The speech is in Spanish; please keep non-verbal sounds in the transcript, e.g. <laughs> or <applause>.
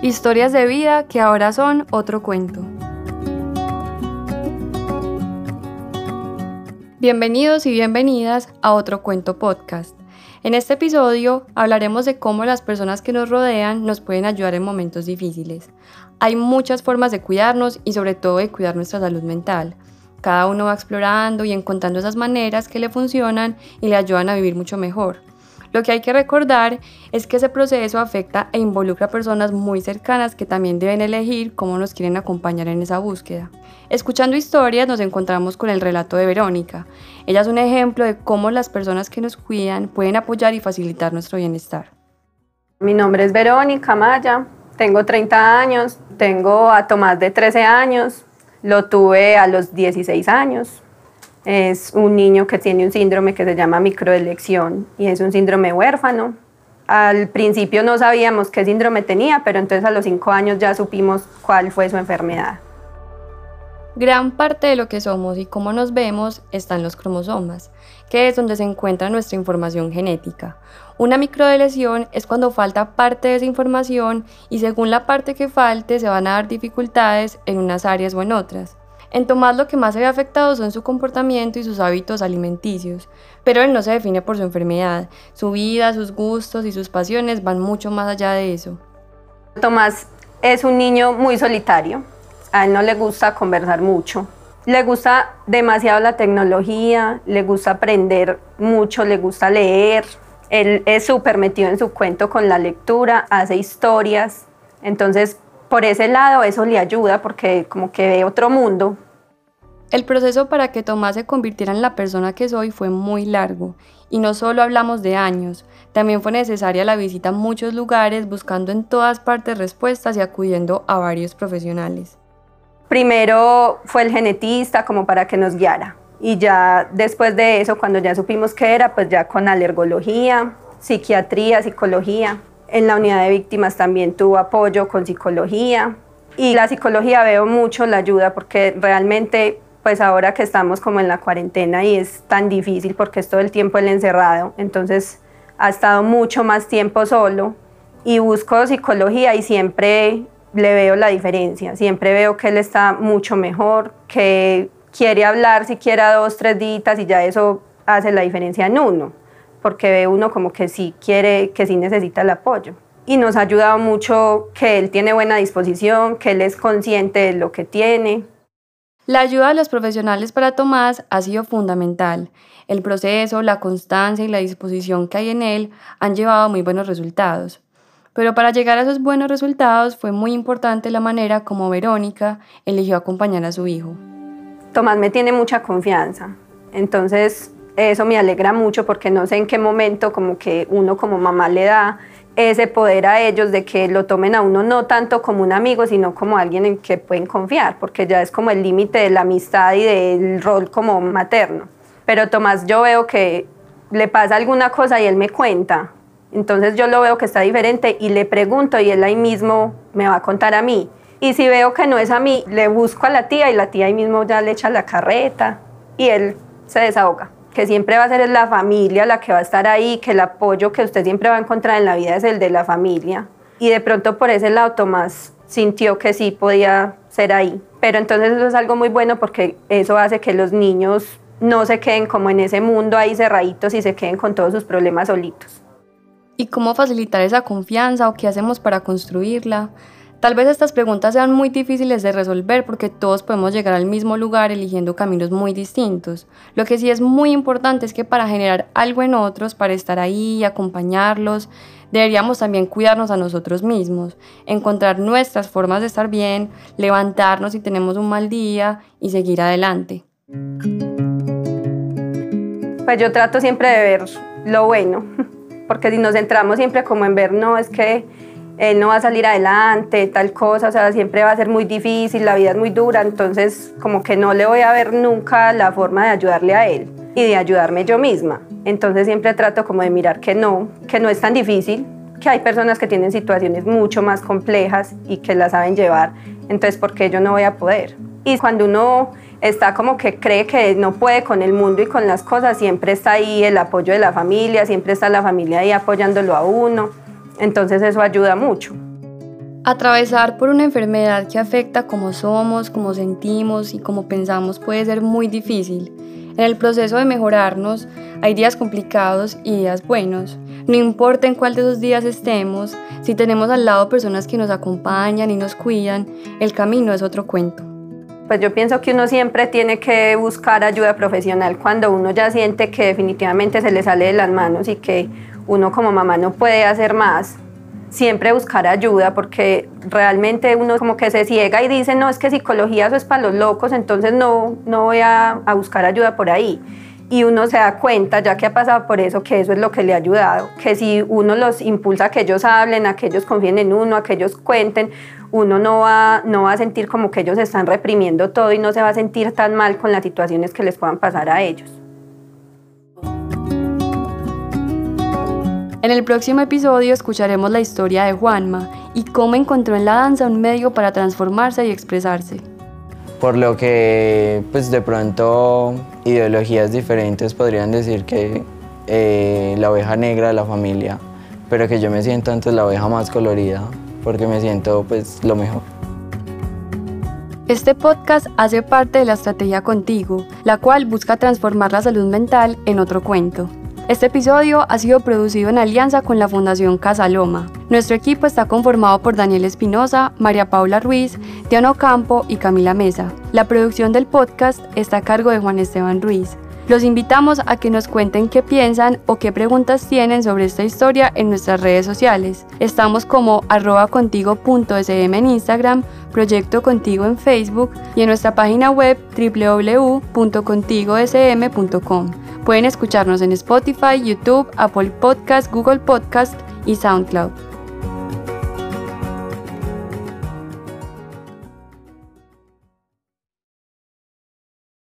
Historias de vida que ahora son otro cuento. Bienvenidos y bienvenidas a otro cuento podcast. En este episodio hablaremos de cómo las personas que nos rodean nos pueden ayudar en momentos difíciles. Hay muchas formas de cuidarnos y sobre todo de cuidar nuestra salud mental. Cada uno va explorando y encontrando esas maneras que le funcionan y le ayudan a vivir mucho mejor. Lo que hay que recordar es que ese proceso afecta e involucra a personas muy cercanas que también deben elegir cómo nos quieren acompañar en esa búsqueda. Escuchando historias nos encontramos con el relato de Verónica. Ella es un ejemplo de cómo las personas que nos cuidan pueden apoyar y facilitar nuestro bienestar. Mi nombre es Verónica Maya, tengo 30 años, tengo a Tomás de 13 años, lo tuve a los 16 años, es un niño que tiene un síndrome que se llama microelección y es un síndrome huérfano. Al principio no sabíamos qué síndrome tenía, pero entonces a los cinco años ya supimos cuál fue su enfermedad. Gran parte de lo que somos y cómo nos vemos está en los cromosomas, que es donde se encuentra nuestra información genética. Una microdeleción es cuando falta parte de esa información y según la parte que falte se van a dar dificultades en unas áreas o en otras. En Tomás lo que más se ve afectado son su comportamiento y sus hábitos alimenticios, pero él no se define por su enfermedad. Su vida, sus gustos y sus pasiones van mucho más allá de eso. Tomás es un niño muy solitario, a él no le gusta conversar mucho, le gusta demasiado la tecnología, le gusta aprender mucho, le gusta leer, él es súper metido en su cuento con la lectura, hace historias, entonces por ese lado eso le ayuda porque como que ve otro mundo. El proceso para que Tomás se convirtiera en la persona que soy fue muy largo y no solo hablamos de años, también fue necesaria la visita a muchos lugares buscando en todas partes respuestas y acudiendo a varios profesionales. Primero fue el genetista como para que nos guiara y ya después de eso, cuando ya supimos qué era, pues ya con alergología, psiquiatría, psicología, en la unidad de víctimas también tuvo apoyo con psicología. Y la psicología veo mucho la ayuda porque realmente pues ahora que estamos como en la cuarentena y es tan difícil porque es todo el tiempo el encerrado, entonces ha estado mucho más tiempo solo y busco psicología y siempre le veo la diferencia, siempre veo que él está mucho mejor, que quiere hablar siquiera dos, tres días y ya eso hace la diferencia en uno porque ve uno como que sí quiere, que sí necesita el apoyo. Y nos ha ayudado mucho que él tiene buena disposición, que él es consciente de lo que tiene. La ayuda de los profesionales para Tomás ha sido fundamental. El proceso, la constancia y la disposición que hay en él han llevado muy buenos resultados. Pero para llegar a esos buenos resultados fue muy importante la manera como Verónica eligió acompañar a su hijo. Tomás me tiene mucha confianza. Entonces, eso me alegra mucho porque no sé en qué momento como que uno como mamá le da ese poder a ellos de que lo tomen a uno no tanto como un amigo, sino como alguien en que pueden confiar, porque ya es como el límite de la amistad y del rol como materno. Pero Tomás, yo veo que le pasa alguna cosa y él me cuenta. Entonces yo lo veo que está diferente y le pregunto y él ahí mismo me va a contar a mí. Y si veo que no es a mí, le busco a la tía y la tía ahí mismo ya le echa la carreta y él se desahoga que siempre va a ser la familia la que va a estar ahí, que el apoyo que usted siempre va a encontrar en la vida es el de la familia. Y de pronto por ese lado Tomás sintió que sí podía ser ahí. Pero entonces eso es algo muy bueno porque eso hace que los niños no se queden como en ese mundo ahí cerraditos y se queden con todos sus problemas solitos. ¿Y cómo facilitar esa confianza o qué hacemos para construirla? Tal vez estas preguntas sean muy difíciles de resolver porque todos podemos llegar al mismo lugar eligiendo caminos muy distintos. Lo que sí es muy importante es que para generar algo en otros, para estar ahí y acompañarlos, deberíamos también cuidarnos a nosotros mismos, encontrar nuestras formas de estar bien, levantarnos si tenemos un mal día y seguir adelante. Pues yo trato siempre de ver lo bueno, <laughs> porque si nos centramos siempre como en ver, no, es que él no va a salir adelante, tal cosa, o sea, siempre va a ser muy difícil, la vida es muy dura, entonces como que no le voy a ver nunca la forma de ayudarle a él y de ayudarme yo misma. Entonces siempre trato como de mirar que no, que no es tan difícil, que hay personas que tienen situaciones mucho más complejas y que la saben llevar, entonces ¿por qué yo no voy a poder? Y cuando uno está como que cree que no puede con el mundo y con las cosas, siempre está ahí el apoyo de la familia, siempre está la familia ahí apoyándolo a uno. Entonces eso ayuda mucho. Atravesar por una enfermedad que afecta cómo somos, cómo sentimos y cómo pensamos puede ser muy difícil. En el proceso de mejorarnos hay días complicados y días buenos. No importa en cuál de esos días estemos, si tenemos al lado personas que nos acompañan y nos cuidan, el camino es otro cuento. Pues yo pienso que uno siempre tiene que buscar ayuda profesional cuando uno ya siente que definitivamente se le sale de las manos y que uno como mamá no puede hacer más siempre buscar ayuda porque realmente uno como que se ciega y dice, no, es que psicología eso es para los locos, entonces no, no voy a, buscar ayuda por ahí. Y uno se da cuenta, ya que ha pasado por eso, que eso es lo que le ha ayudado, que si uno los impulsa a que ellos hablen, a que ellos confíen en uno, a que ellos cuenten, uno no va, no va a sentir como que ellos están reprimiendo todo y no se va a sentir tan mal con las situaciones que les puedan pasar a ellos. En el próximo episodio escucharemos la historia de Juanma y cómo encontró en la danza un medio para transformarse y expresarse. Por lo que, pues de pronto, ideologías diferentes podrían decir que eh, la oveja negra de la familia, pero que yo me siento antes la oveja más colorida, porque me siento pues lo mejor. Este podcast hace parte de la estrategia Contigo, la cual busca transformar la salud mental en otro cuento. Este episodio ha sido producido en alianza con la Fundación Casaloma. Nuestro equipo está conformado por Daniel Espinosa, María Paula Ruiz, Diana Campo y Camila Mesa. La producción del podcast está a cargo de Juan Esteban Ruiz. Los invitamos a que nos cuenten qué piensan o qué preguntas tienen sobre esta historia en nuestras redes sociales. Estamos como arroba contigo.sm en Instagram, Proyecto Contigo en Facebook y en nuestra página web www.contigosm.com. Pueden escucharnos en Spotify, YouTube, Apple Podcast, Google Podcast y SoundCloud.